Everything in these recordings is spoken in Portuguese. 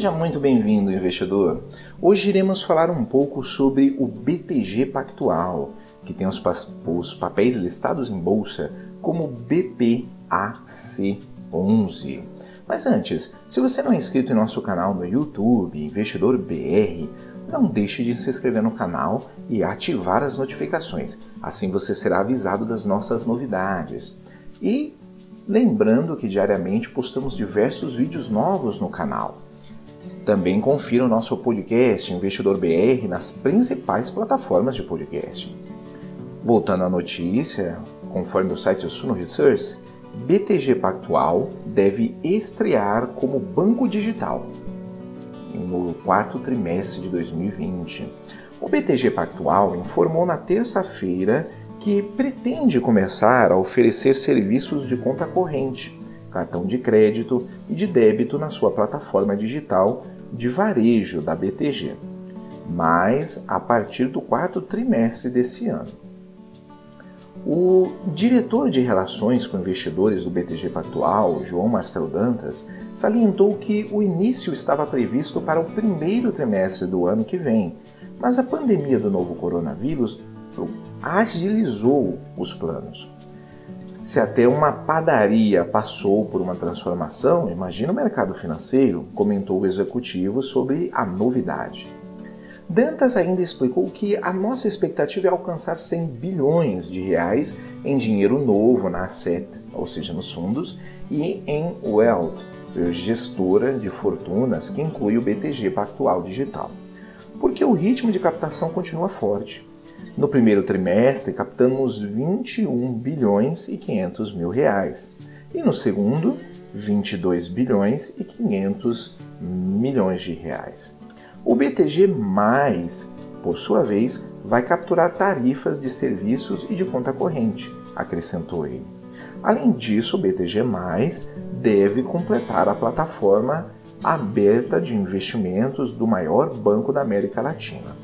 Seja muito bem-vindo, investidor. Hoje iremos falar um pouco sobre o BTG Pactual, que tem os, pa os papéis listados em bolsa como BPAC11. Mas antes, se você não é inscrito em nosso canal no YouTube, Investidor BR, não deixe de se inscrever no canal e ativar as notificações. Assim você será avisado das nossas novidades. E lembrando que diariamente postamos diversos vídeos novos no canal. Também confira o nosso podcast Investidor BR nas principais plataformas de podcast. Voltando à notícia, conforme o site Suno Research, BTG Pactual deve estrear como banco digital no quarto trimestre de 2020. O BTG Pactual informou na terça-feira que pretende começar a oferecer serviços de conta corrente, cartão de crédito e de débito na sua plataforma digital de varejo da BTG, mas a partir do quarto trimestre desse ano. O diretor de relações com investidores do BTG Pactual, João Marcelo Dantas, salientou que o início estava previsto para o primeiro trimestre do ano que vem, mas a pandemia do novo coronavírus agilizou os planos. Se até uma padaria passou por uma transformação, imagina o mercado financeiro, comentou o executivo sobre a novidade. Dantas ainda explicou que a nossa expectativa é alcançar 100 bilhões de reais em dinheiro novo na asset, ou seja, nos fundos, e em wealth, gestora de fortunas que inclui o BTG Pactual Digital. Porque o ritmo de captação continua forte. No primeiro trimestre, captamos 21 bilhões e 500 mil reais. E no segundo, 22 bilhões e 500 milhões de reais. O BTG+, por sua vez, vai capturar tarifas de serviços e de conta corrente, acrescentou ele. Além disso, o BTG+, deve completar a plataforma aberta de investimentos do maior banco da América Latina.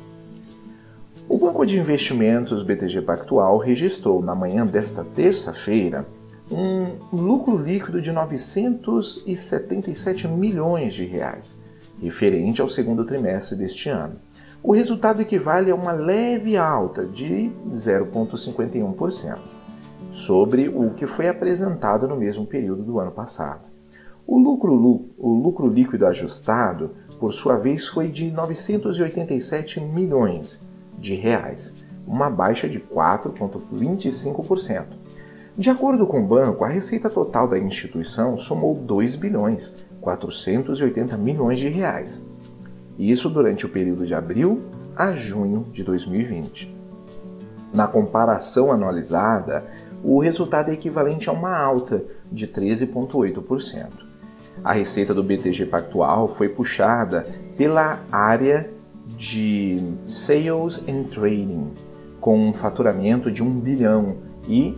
O Banco de Investimentos BTG Pactual registrou na manhã desta terça-feira um lucro líquido de 977 milhões de reais, referente ao segundo trimestre deste ano. O resultado equivale a uma leve alta de 0,51% sobre o que foi apresentado no mesmo período do ano passado. O lucro, o lucro líquido ajustado, por sua vez, foi de 987 milhões de reais, uma baixa de 4,25%. De acordo com o banco, a receita total da instituição somou 2 bilhões 480 milhões de reais. Isso durante o período de abril a junho de 2020. Na comparação anualizada, o resultado é equivalente a uma alta de 13,8%. A receita do BTG Pactual foi puxada pela área de Sales and Trading, com um faturamento de 1 bilhão e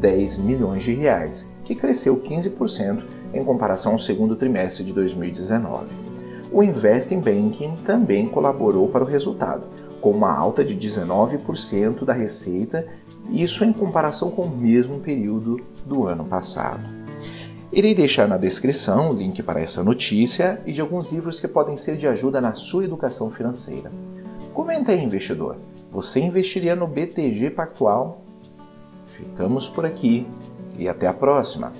10 milhões de reais, que cresceu 15% em comparação ao segundo trimestre de 2019. O Investing Banking também colaborou para o resultado, com uma alta de 19% da receita, isso em comparação com o mesmo período do ano passado. Irei deixar na descrição o link para essa notícia e de alguns livros que podem ser de ajuda na sua educação financeira. Comenta aí, investidor. Você investiria no BTG Pactual? Ficamos por aqui e até a próxima!